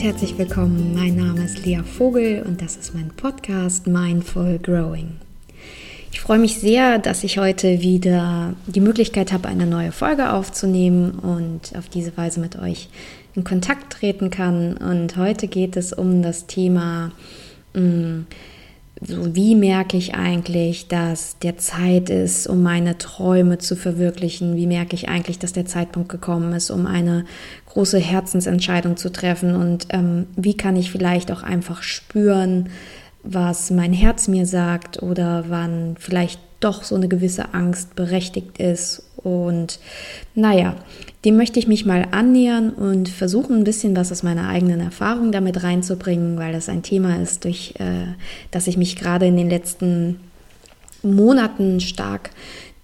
und herzlich willkommen. Mein Name ist Lea Vogel und das ist mein Podcast Mindful Growing. Ich freue mich sehr, dass ich heute wieder die Möglichkeit habe, eine neue Folge aufzunehmen und auf diese Weise mit euch in Kontakt treten kann. Und heute geht es um das Thema, mm, so wie merke ich eigentlich, dass der Zeit ist, um meine Träume zu verwirklichen? Wie merke ich eigentlich, dass der Zeitpunkt gekommen ist, um eine große Herzensentscheidung zu treffen und ähm, wie kann ich vielleicht auch einfach spüren, was mein Herz mir sagt oder wann vielleicht doch so eine gewisse Angst berechtigt ist. Und naja, dem möchte ich mich mal annähern und versuchen, ein bisschen was aus meiner eigenen Erfahrung damit reinzubringen, weil das ein Thema ist, durch äh, das ich mich gerade in den letzten Monaten stark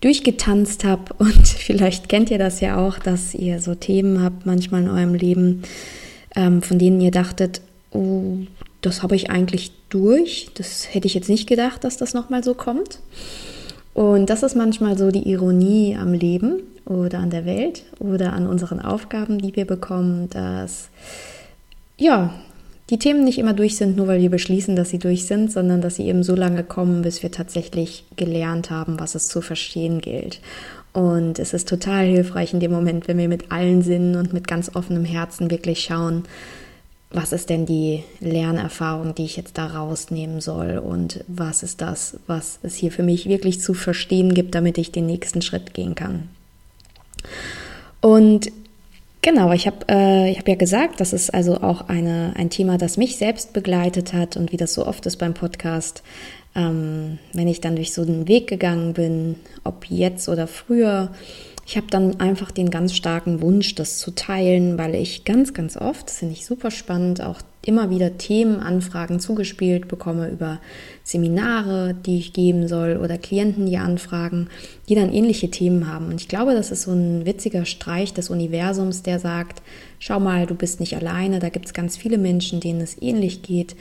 durchgetanzt habe. Und vielleicht kennt ihr das ja auch, dass ihr so Themen habt manchmal in eurem Leben, ähm, von denen ihr dachtet, oh, das habe ich eigentlich durch. Das hätte ich jetzt nicht gedacht, dass das nochmal so kommt. Und das ist manchmal so die Ironie am Leben oder an der Welt oder an unseren Aufgaben, die wir bekommen, dass ja, die Themen nicht immer durch sind, nur weil wir beschließen, dass sie durch sind, sondern dass sie eben so lange kommen, bis wir tatsächlich gelernt haben, was es zu verstehen gilt. Und es ist total hilfreich in dem Moment, wenn wir mit allen Sinnen und mit ganz offenem Herzen wirklich schauen, was ist denn die Lernerfahrung, die ich jetzt da rausnehmen soll und was ist das, was es hier für mich wirklich zu verstehen gibt, damit ich den nächsten Schritt gehen kann. Und Genau, ich habe äh, hab ja gesagt, das ist also auch eine, ein Thema, das mich selbst begleitet hat und wie das so oft ist beim Podcast, ähm, wenn ich dann durch so einen Weg gegangen bin, ob jetzt oder früher, ich habe dann einfach den ganz starken Wunsch, das zu teilen, weil ich ganz, ganz oft, das finde ich super spannend, auch immer wieder Themenanfragen zugespielt bekomme über Seminare, die ich geben soll oder Klienten, die anfragen, die dann ähnliche Themen haben. Und ich glaube, das ist so ein witziger Streich des Universums, der sagt, schau mal, du bist nicht alleine, da gibt es ganz viele Menschen, denen es ähnlich geht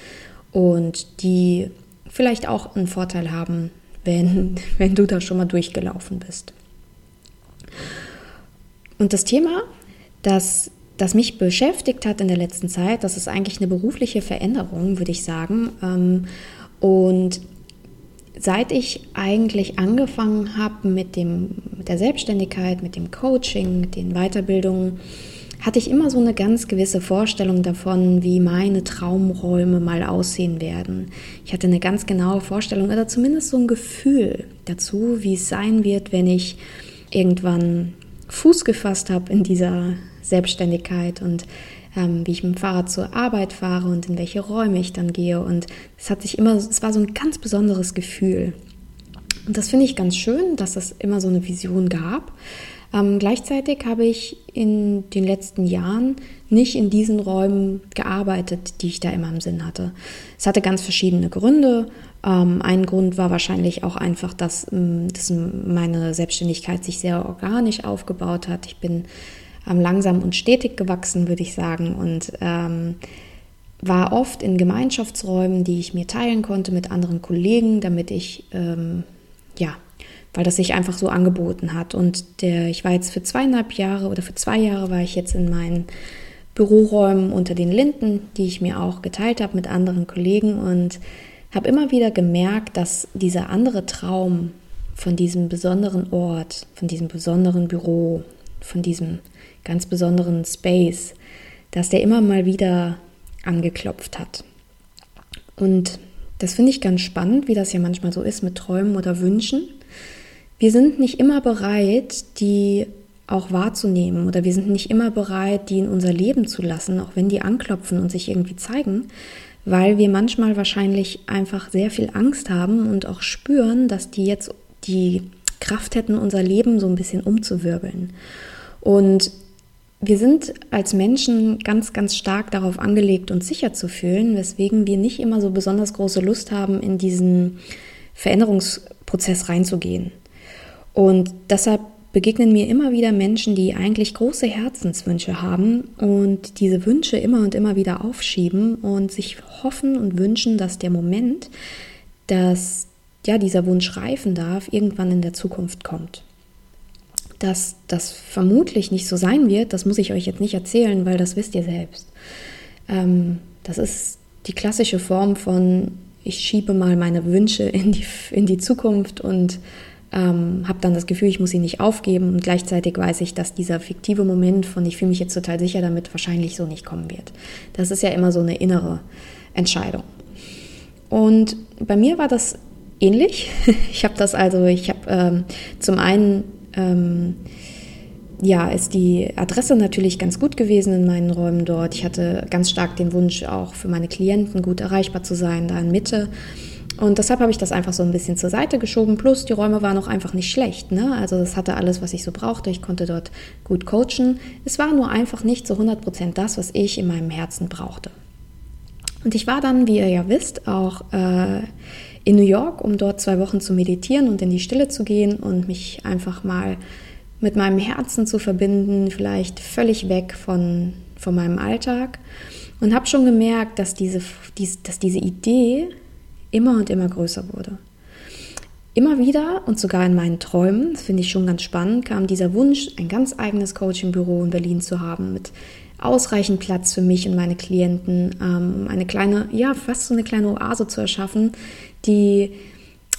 und die vielleicht auch einen Vorteil haben, wenn, wenn du da schon mal durchgelaufen bist. Und das Thema, das, das mich beschäftigt hat in der letzten Zeit, das ist eigentlich eine berufliche Veränderung, würde ich sagen. Ähm, und seit ich eigentlich angefangen habe mit, dem, mit der Selbstständigkeit, mit dem Coaching, mit den Weiterbildungen, hatte ich immer so eine ganz gewisse Vorstellung davon, wie meine Traumräume mal aussehen werden. Ich hatte eine ganz genaue Vorstellung oder zumindest so ein Gefühl dazu, wie es sein wird, wenn ich irgendwann Fuß gefasst habe in dieser Selbstständigkeit und ähm, wie ich mit dem Fahrrad zur Arbeit fahre und in welche Räume ich dann gehe. Und es hat sich immer, es war so ein ganz besonderes Gefühl. Und das finde ich ganz schön, dass es immer so eine Vision gab. Ähm, gleichzeitig habe ich in den letzten Jahren nicht in diesen Räumen gearbeitet, die ich da immer im Sinn hatte. Es hatte ganz verschiedene Gründe. Ähm, ein Grund war wahrscheinlich auch einfach, dass, ähm, dass meine Selbstständigkeit sich sehr organisch aufgebaut hat. Ich bin ähm, langsam und stetig gewachsen, würde ich sagen, und ähm, war oft in Gemeinschaftsräumen, die ich mir teilen konnte mit anderen Kollegen, damit ich ähm, ja weil das sich einfach so angeboten hat. Und der, ich war jetzt für zweieinhalb Jahre oder für zwei Jahre war ich jetzt in meinen Büroräumen unter den Linden, die ich mir auch geteilt habe mit anderen Kollegen und habe immer wieder gemerkt, dass dieser andere Traum von diesem besonderen Ort, von diesem besonderen Büro, von diesem ganz besonderen Space, dass der immer mal wieder angeklopft hat. Und das finde ich ganz spannend, wie das ja manchmal so ist mit Träumen oder Wünschen. Wir sind nicht immer bereit, die auch wahrzunehmen oder wir sind nicht immer bereit, die in unser Leben zu lassen, auch wenn die anklopfen und sich irgendwie zeigen, weil wir manchmal wahrscheinlich einfach sehr viel Angst haben und auch spüren, dass die jetzt die Kraft hätten, unser Leben so ein bisschen umzuwirbeln. Und wir sind als Menschen ganz, ganz stark darauf angelegt, uns sicher zu fühlen, weswegen wir nicht immer so besonders große Lust haben, in diesen Veränderungsprozess reinzugehen. Und deshalb begegnen mir immer wieder Menschen, die eigentlich große Herzenswünsche haben und diese Wünsche immer und immer wieder aufschieben und sich hoffen und wünschen, dass der Moment, dass ja dieser Wunsch reifen darf, irgendwann in der Zukunft kommt. Dass das vermutlich nicht so sein wird, das muss ich euch jetzt nicht erzählen, weil das wisst ihr selbst. Ähm, das ist die klassische Form von, ich schiebe mal meine Wünsche in die, in die Zukunft und ähm, habe dann das Gefühl, ich muss sie nicht aufgeben und gleichzeitig weiß ich, dass dieser fiktive Moment von ich fühle mich jetzt total sicher damit wahrscheinlich so nicht kommen wird. Das ist ja immer so eine innere Entscheidung. Und bei mir war das ähnlich. Ich habe das also, ich habe ähm, zum einen ähm, ja, ist die Adresse natürlich ganz gut gewesen in meinen Räumen dort. Ich hatte ganz stark den Wunsch, auch für meine Klienten gut erreichbar zu sein, da in Mitte. Und deshalb habe ich das einfach so ein bisschen zur Seite geschoben. Plus, die Räume waren auch einfach nicht schlecht. Ne? Also, das hatte alles, was ich so brauchte. Ich konnte dort gut coachen. Es war nur einfach nicht zu 100 Prozent das, was ich in meinem Herzen brauchte. Und ich war dann, wie ihr ja wisst, auch äh, in New York, um dort zwei Wochen zu meditieren und in die Stille zu gehen und mich einfach mal mit meinem Herzen zu verbinden, vielleicht völlig weg von, von meinem Alltag. Und habe schon gemerkt, dass diese, dies, dass diese Idee immer und immer größer wurde. Immer wieder und sogar in meinen Träumen, das finde ich schon ganz spannend, kam dieser Wunsch, ein ganz eigenes Coaching-Büro in Berlin zu haben, mit ausreichend Platz für mich und meine Klienten, um ähm, eine kleine, ja, fast so eine kleine Oase zu erschaffen, die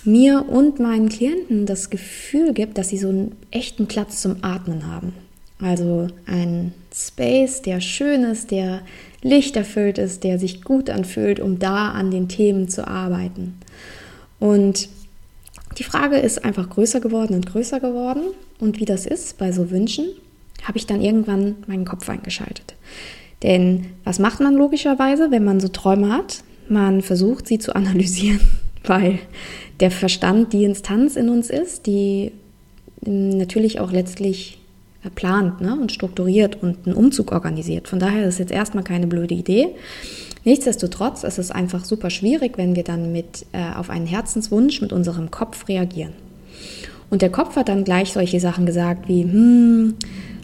mir und meinen Klienten das Gefühl gibt, dass sie so einen echten Platz zum Atmen haben. Also ein Space, der schön ist, der lichterfüllt ist, der sich gut anfühlt, um da an den Themen zu arbeiten. Und die Frage ist einfach größer geworden und größer geworden. Und wie das ist bei so Wünschen, habe ich dann irgendwann meinen Kopf eingeschaltet. Denn was macht man logischerweise, wenn man so Träume hat? Man versucht sie zu analysieren, weil der Verstand die Instanz in uns ist, die natürlich auch letztlich plant ne, und strukturiert und einen Umzug organisiert. Von daher ist es jetzt erstmal keine blöde Idee. Nichtsdestotrotz ist es einfach super schwierig, wenn wir dann mit, äh, auf einen Herzenswunsch mit unserem Kopf reagieren. Und der Kopf hat dann gleich solche Sachen gesagt wie, hm,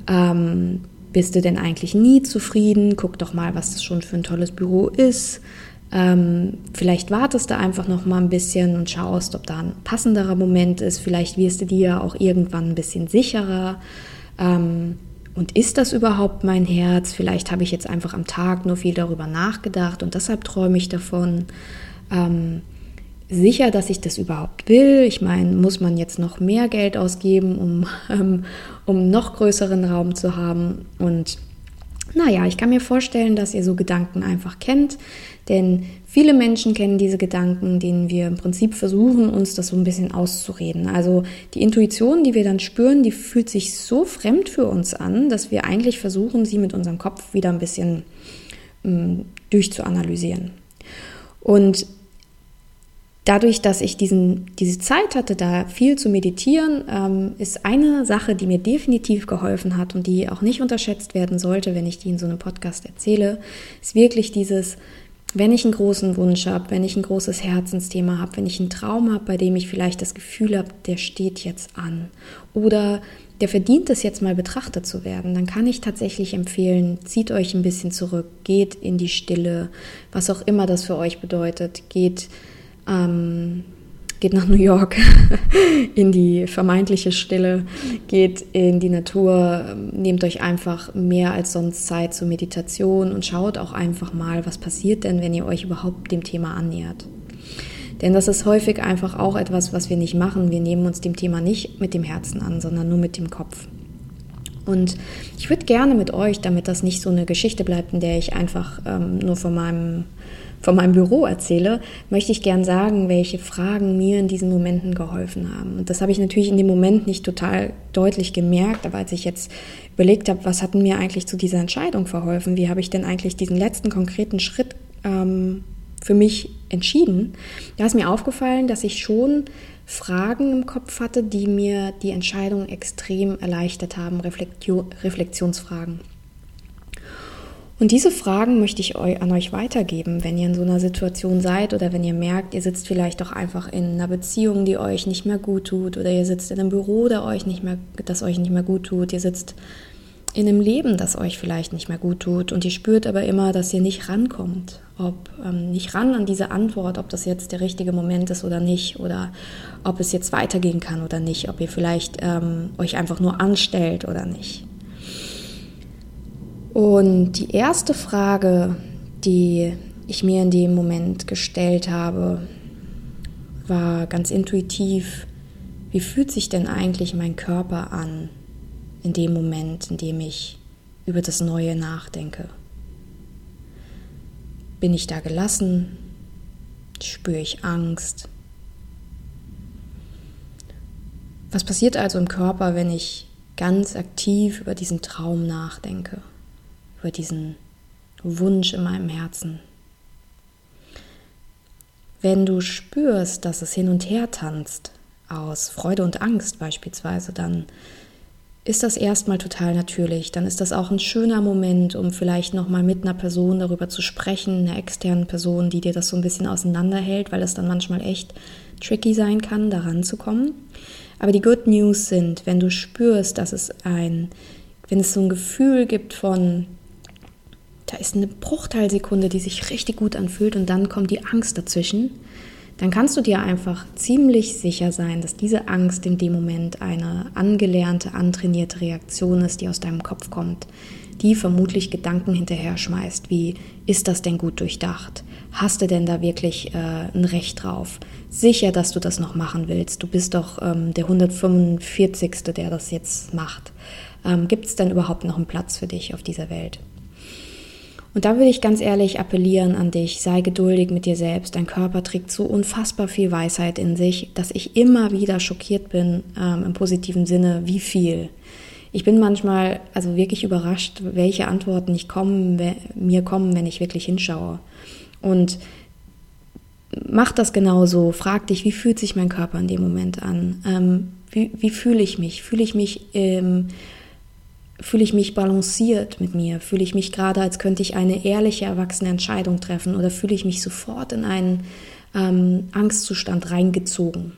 ähm, bist du denn eigentlich nie zufrieden? Guck doch mal, was das schon für ein tolles Büro ist. Ähm, vielleicht wartest du einfach noch mal ein bisschen und schaust, ob da ein passenderer Moment ist. Vielleicht wirst du dir auch irgendwann ein bisschen sicherer. Ähm, und ist das überhaupt mein Herz? Vielleicht habe ich jetzt einfach am Tag nur viel darüber nachgedacht und deshalb träume ich davon. Ähm, sicher, dass ich das überhaupt will. Ich meine, muss man jetzt noch mehr Geld ausgeben, um, ähm, um noch größeren Raum zu haben? Und naja, ich kann mir vorstellen, dass ihr so Gedanken einfach kennt, denn viele Menschen kennen diese Gedanken, denen wir im Prinzip versuchen, uns das so ein bisschen auszureden. Also die Intuition, die wir dann spüren, die fühlt sich so fremd für uns an, dass wir eigentlich versuchen, sie mit unserem Kopf wieder ein bisschen ähm, durchzuanalysieren. Und dadurch, dass ich diesen, diese Zeit hatte, da viel zu meditieren, ähm, ist eine Sache, die mir definitiv geholfen hat und die auch nicht unterschätzt werden sollte, wenn ich die in so einem Podcast erzähle, ist wirklich dieses, wenn ich einen großen Wunsch habe, wenn ich ein großes Herzensthema habe, wenn ich einen Traum habe, bei dem ich vielleicht das Gefühl habe, der steht jetzt an oder der verdient es jetzt mal betrachtet zu werden, dann kann ich tatsächlich empfehlen, zieht euch ein bisschen zurück, geht in die Stille, was auch immer das für euch bedeutet, geht ähm, geht nach New York in die vermeintliche Stille, geht in die Natur, nehmt euch einfach mehr als sonst Zeit zur Meditation und schaut auch einfach mal, was passiert denn, wenn ihr euch überhaupt dem Thema annähert. Denn das ist häufig einfach auch etwas, was wir nicht machen. Wir nehmen uns dem Thema nicht mit dem Herzen an, sondern nur mit dem Kopf. Und ich würde gerne mit euch, damit das nicht so eine Geschichte bleibt, in der ich einfach ähm, nur von meinem von meinem Büro erzähle, möchte ich gern sagen, welche Fragen mir in diesen Momenten geholfen haben. Und das habe ich natürlich in dem Moment nicht total deutlich gemerkt, aber als ich jetzt überlegt habe, was hat mir eigentlich zu dieser Entscheidung verholfen, wie habe ich denn eigentlich diesen letzten konkreten Schritt ähm, für mich entschieden, da ist mir aufgefallen, dass ich schon Fragen im Kopf hatte, die mir die Entscheidung extrem erleichtert haben, Reflektio Reflexionsfragen. Und diese Fragen möchte ich an euch weitergeben, wenn ihr in so einer Situation seid oder wenn ihr merkt, ihr sitzt vielleicht doch einfach in einer Beziehung, die euch nicht mehr gut tut oder ihr sitzt in einem Büro, der euch nicht mehr, das euch nicht mehr gut tut. Ihr sitzt in einem Leben, das euch vielleicht nicht mehr gut tut und ihr spürt aber immer, dass ihr nicht rankommt, ob ähm, nicht ran an diese Antwort, ob das jetzt der richtige Moment ist oder nicht oder ob es jetzt weitergehen kann oder nicht, ob ihr vielleicht ähm, euch einfach nur anstellt oder nicht. Und die erste Frage, die ich mir in dem Moment gestellt habe, war ganz intuitiv, wie fühlt sich denn eigentlich mein Körper an in dem Moment, in dem ich über das Neue nachdenke? Bin ich da gelassen? Spüre ich Angst? Was passiert also im Körper, wenn ich ganz aktiv über diesen Traum nachdenke? Über diesen Wunsch in meinem Herzen. Wenn du spürst, dass es hin und her tanzt, aus Freude und Angst beispielsweise, dann ist das erstmal total natürlich. Dann ist das auch ein schöner Moment, um vielleicht nochmal mit einer Person darüber zu sprechen, einer externen Person, die dir das so ein bisschen auseinanderhält, weil es dann manchmal echt tricky sein kann, daran zu kommen. Aber die Good News sind, wenn du spürst, dass es ein, wenn es so ein Gefühl gibt von, da ist eine Bruchteilsekunde, die sich richtig gut anfühlt und dann kommt die Angst dazwischen, dann kannst du dir einfach ziemlich sicher sein, dass diese Angst in dem Moment eine angelernte, antrainierte Reaktion ist, die aus deinem Kopf kommt, die vermutlich Gedanken hinterher schmeißt, wie ist das denn gut durchdacht? Hast du denn da wirklich äh, ein Recht drauf? Sicher, dass du das noch machen willst. Du bist doch ähm, der 145. der das jetzt macht. Ähm, Gibt es denn überhaupt noch einen Platz für dich auf dieser Welt? Und da würde ich ganz ehrlich appellieren an dich, sei geduldig mit dir selbst. Dein Körper trägt so unfassbar viel Weisheit in sich, dass ich immer wieder schockiert bin, ähm, im positiven Sinne, wie viel. Ich bin manchmal also wirklich überrascht, welche Antworten ich kommen, mir kommen, wenn ich wirklich hinschaue. Und mach das genauso. Frag dich, wie fühlt sich mein Körper in dem Moment an? Ähm, wie, wie fühle ich mich? Fühle ich mich ähm, Fühle ich mich balanciert mit mir? Fühle ich mich gerade, als könnte ich eine ehrliche, erwachsene Entscheidung treffen? Oder fühle ich mich sofort in einen ähm, Angstzustand reingezogen?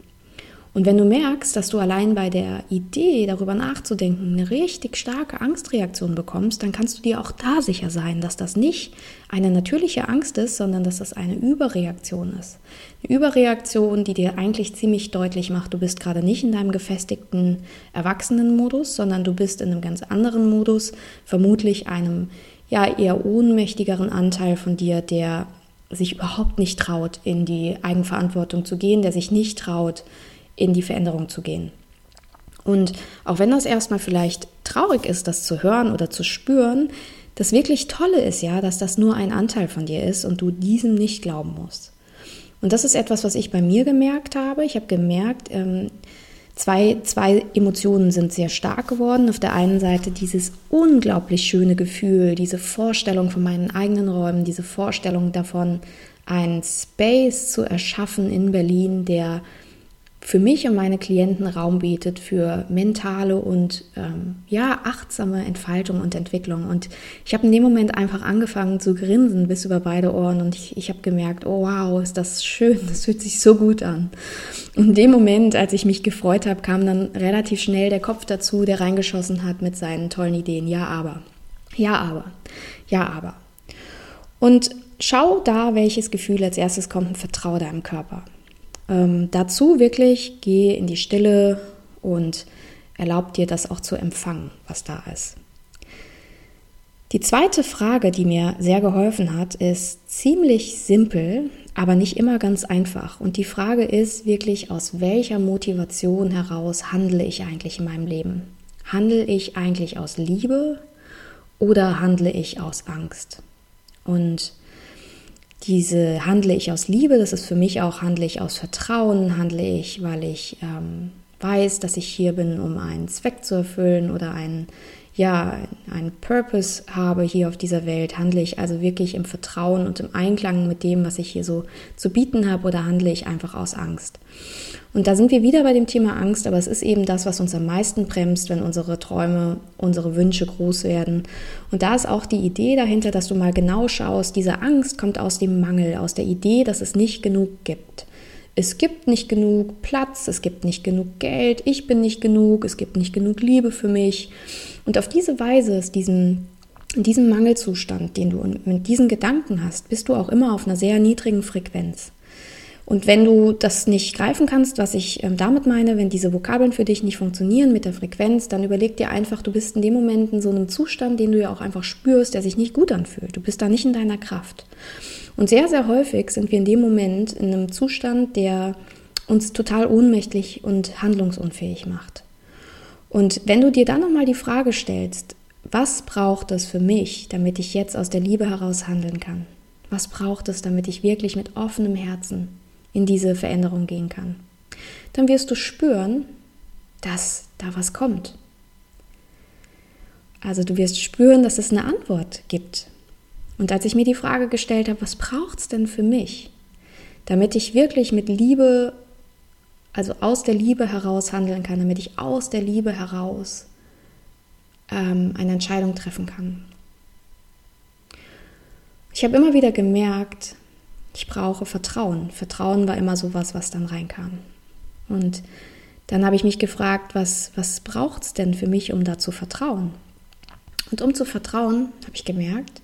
Und wenn du merkst, dass du allein bei der Idee, darüber nachzudenken, eine richtig starke Angstreaktion bekommst, dann kannst du dir auch da sicher sein, dass das nicht eine natürliche Angst ist, sondern dass das eine Überreaktion ist. Eine Überreaktion, die dir eigentlich ziemlich deutlich macht, du bist gerade nicht in deinem gefestigten Erwachsenenmodus, sondern du bist in einem ganz anderen Modus, vermutlich einem ja eher ohnmächtigeren Anteil von dir, der sich überhaupt nicht traut, in die Eigenverantwortung zu gehen, der sich nicht traut, in die Veränderung zu gehen. Und auch wenn das erstmal vielleicht traurig ist, das zu hören oder zu spüren, das wirklich Tolle ist ja, dass das nur ein Anteil von dir ist und du diesem nicht glauben musst. Und das ist etwas, was ich bei mir gemerkt habe. Ich habe gemerkt, ähm, zwei, zwei Emotionen sind sehr stark geworden. Auf der einen Seite dieses unglaublich schöne Gefühl, diese Vorstellung von meinen eigenen Räumen, diese Vorstellung davon, einen Space zu erschaffen in Berlin, der für mich und meine Klienten Raum bietet für mentale und ähm, ja achtsame Entfaltung und Entwicklung. Und ich habe in dem Moment einfach angefangen zu grinsen bis über beide Ohren und ich, ich habe gemerkt, oh wow, ist das schön, das fühlt sich so gut an. Und in dem Moment, als ich mich gefreut habe, kam dann relativ schnell der Kopf dazu, der reingeschossen hat mit seinen tollen Ideen. Ja, aber, ja, aber, ja, aber. Und schau da, welches Gefühl als erstes kommt und vertraue deinem Körper. Ähm, dazu wirklich geh in die Stille und erlaub dir das auch zu empfangen, was da ist. Die zweite Frage, die mir sehr geholfen hat, ist ziemlich simpel, aber nicht immer ganz einfach. Und die Frage ist wirklich, aus welcher Motivation heraus handle ich eigentlich in meinem Leben? Handle ich eigentlich aus Liebe oder handle ich aus Angst? Und diese handle ich aus Liebe, das ist für mich auch, handle ich aus Vertrauen, handle ich, weil ich ähm, weiß, dass ich hier bin, um einen Zweck zu erfüllen oder einen, ja, einen Purpose habe hier auf dieser Welt? Handle ich also wirklich im Vertrauen und im Einklang mit dem, was ich hier so zu bieten habe oder handle ich einfach aus Angst? Und da sind wir wieder bei dem Thema Angst, aber es ist eben das, was uns am meisten bremst, wenn unsere Träume, unsere Wünsche groß werden. Und da ist auch die Idee dahinter, dass du mal genau schaust, diese Angst kommt aus dem Mangel, aus der Idee, dass es nicht genug gibt. Es gibt nicht genug Platz, es gibt nicht genug Geld, ich bin nicht genug, es gibt nicht genug Liebe für mich. Und auf diese Weise ist diesen, in diesem Mangelzustand, den du mit diesen Gedanken hast, bist du auch immer auf einer sehr niedrigen Frequenz. Und wenn du das nicht greifen kannst, was ich ähm, damit meine, wenn diese Vokabeln für dich nicht funktionieren mit der Frequenz, dann überleg dir einfach, du bist in dem Moment in so einem Zustand, den du ja auch einfach spürst, der sich nicht gut anfühlt. Du bist da nicht in deiner Kraft. Und sehr, sehr häufig sind wir in dem Moment in einem Zustand, der uns total ohnmächtig und handlungsunfähig macht. Und wenn du dir dann nochmal die Frage stellst, was braucht es für mich, damit ich jetzt aus der Liebe heraus handeln kann? Was braucht es, damit ich wirklich mit offenem Herzen in diese Veränderung gehen kann? Dann wirst du spüren, dass da was kommt. Also du wirst spüren, dass es eine Antwort gibt. Und als ich mir die Frage gestellt habe, was braucht es denn für mich, damit ich wirklich mit Liebe also aus der Liebe heraus handeln kann, damit ich aus der Liebe heraus ähm, eine Entscheidung treffen kann. Ich habe immer wieder gemerkt, ich brauche Vertrauen. Vertrauen war immer sowas, was dann reinkam. Und dann habe ich mich gefragt, was, was braucht es denn für mich, um da zu vertrauen? Und um zu vertrauen, habe ich gemerkt,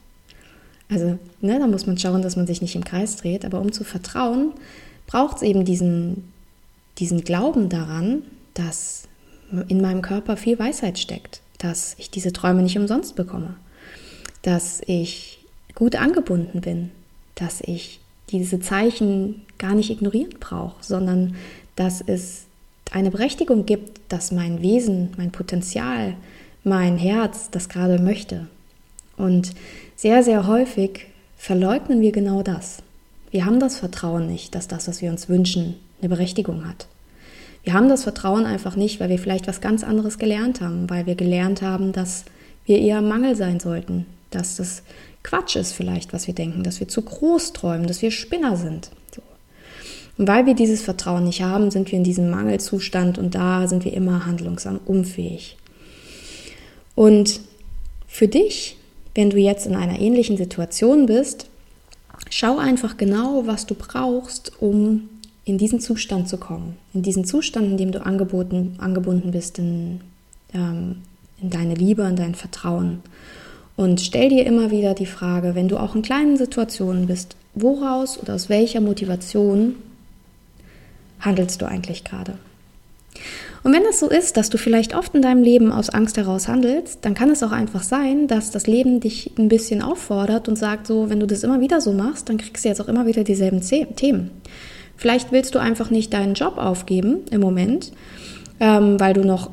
also ne, da muss man schauen, dass man sich nicht im Kreis dreht, aber um zu vertrauen, braucht es eben diesen, diesen Glauben daran, dass in meinem Körper viel Weisheit steckt, dass ich diese Träume nicht umsonst bekomme, dass ich gut angebunden bin, dass ich diese Zeichen gar nicht ignorieren brauche, sondern dass es eine Berechtigung gibt, dass mein Wesen, mein Potenzial, mein Herz das gerade möchte. Und sehr, sehr häufig verleugnen wir genau das. Wir haben das Vertrauen nicht, dass das, was wir uns wünschen, eine Berechtigung hat. Wir haben das Vertrauen einfach nicht, weil wir vielleicht was ganz anderes gelernt haben, weil wir gelernt haben, dass wir eher Mangel sein sollten, dass das Quatsch ist vielleicht, was wir denken, dass wir zu groß träumen, dass wir Spinner sind. So. Und weil wir dieses Vertrauen nicht haben, sind wir in diesem Mangelzustand und da sind wir immer handlungsunfähig. Und für dich, wenn du jetzt in einer ähnlichen Situation bist, schau einfach genau, was du brauchst, um in diesen Zustand zu kommen, in diesen Zustand, in dem du angeboten, angebunden bist in, ähm, in deine Liebe, in dein Vertrauen. Und stell dir immer wieder die Frage, wenn du auch in kleinen Situationen bist, woraus oder aus welcher Motivation handelst du eigentlich gerade? Und wenn das so ist, dass du vielleicht oft in deinem Leben aus Angst heraus handelst, dann kann es auch einfach sein, dass das Leben dich ein bisschen auffordert und sagt so, wenn du das immer wieder so machst, dann kriegst du jetzt auch immer wieder dieselben Themen. Vielleicht willst du einfach nicht deinen Job aufgeben im Moment, ähm, weil du noch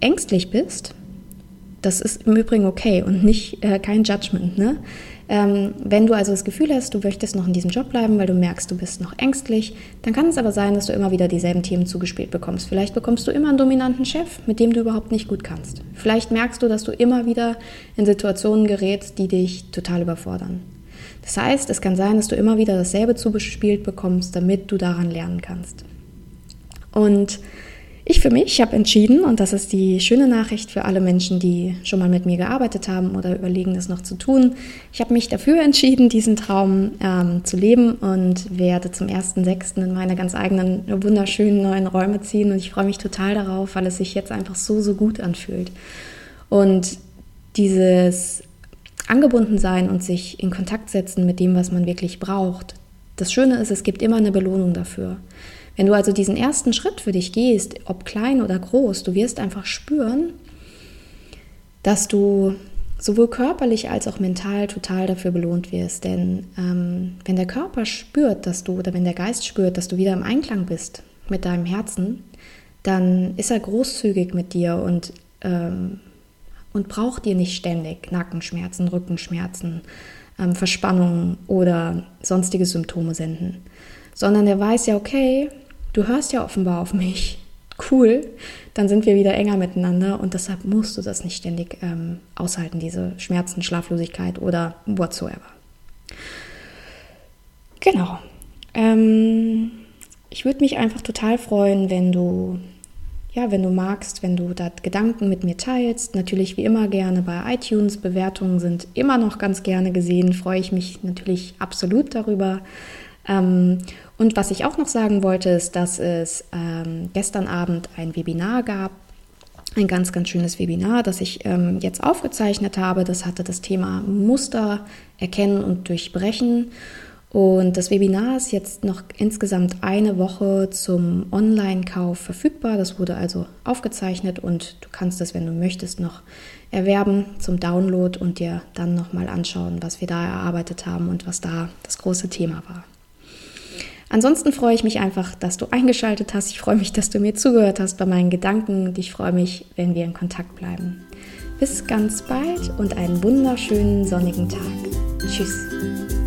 ängstlich bist. Das ist im Übrigen okay und nicht äh, kein Judgment. Ne? Ähm, wenn du also das Gefühl hast, du möchtest noch in diesem Job bleiben, weil du merkst, du bist noch ängstlich, dann kann es aber sein, dass du immer wieder dieselben Themen zugespielt bekommst. Vielleicht bekommst du immer einen dominanten Chef, mit dem du überhaupt nicht gut kannst. Vielleicht merkst du, dass du immer wieder in Situationen gerätst, die dich total überfordern. Das heißt, es kann sein, dass du immer wieder dasselbe zugespielt bekommst, damit du daran lernen kannst. Und ich für mich habe entschieden, und das ist die schöne Nachricht für alle Menschen, die schon mal mit mir gearbeitet haben oder überlegen, das noch zu tun. Ich habe mich dafür entschieden, diesen Traum ähm, zu leben und werde zum 1.6. in meine ganz eigenen wunderschönen neuen Räume ziehen. Und ich freue mich total darauf, weil es sich jetzt einfach so, so gut anfühlt. Und dieses angebunden sein und sich in Kontakt setzen mit dem, was man wirklich braucht. Das Schöne ist, es gibt immer eine Belohnung dafür. Wenn du also diesen ersten Schritt für dich gehst, ob klein oder groß, du wirst einfach spüren, dass du sowohl körperlich als auch mental total dafür belohnt wirst. Denn ähm, wenn der Körper spürt, dass du, oder wenn der Geist spürt, dass du wieder im Einklang bist mit deinem Herzen, dann ist er großzügig mit dir und ähm, und braucht dir nicht ständig Nackenschmerzen, Rückenschmerzen, ähm, Verspannungen oder sonstige Symptome senden, sondern er weiß ja, okay, du hörst ja offenbar auf mich, cool, dann sind wir wieder enger miteinander und deshalb musst du das nicht ständig ähm, aushalten, diese Schmerzen, Schlaflosigkeit oder whatsoever. Genau. Ähm, ich würde mich einfach total freuen, wenn du, ja, wenn du magst, wenn du da Gedanken mit mir teilst. Natürlich wie immer gerne bei iTunes. Bewertungen sind immer noch ganz gerne gesehen. Freue ich mich natürlich absolut darüber. Ähm, und was ich auch noch sagen wollte, ist, dass es ähm, gestern Abend ein Webinar gab. Ein ganz, ganz schönes Webinar, das ich ähm, jetzt aufgezeichnet habe. Das hatte das Thema Muster erkennen und durchbrechen. Und das Webinar ist jetzt noch insgesamt eine Woche zum Online-Kauf verfügbar. Das wurde also aufgezeichnet und du kannst es, wenn du möchtest, noch erwerben zum Download und dir dann nochmal anschauen, was wir da erarbeitet haben und was da das große Thema war. Ansonsten freue ich mich einfach, dass du eingeschaltet hast. Ich freue mich, dass du mir zugehört hast bei meinen Gedanken und ich freue mich, wenn wir in Kontakt bleiben. Bis ganz bald und einen wunderschönen sonnigen Tag. Tschüss.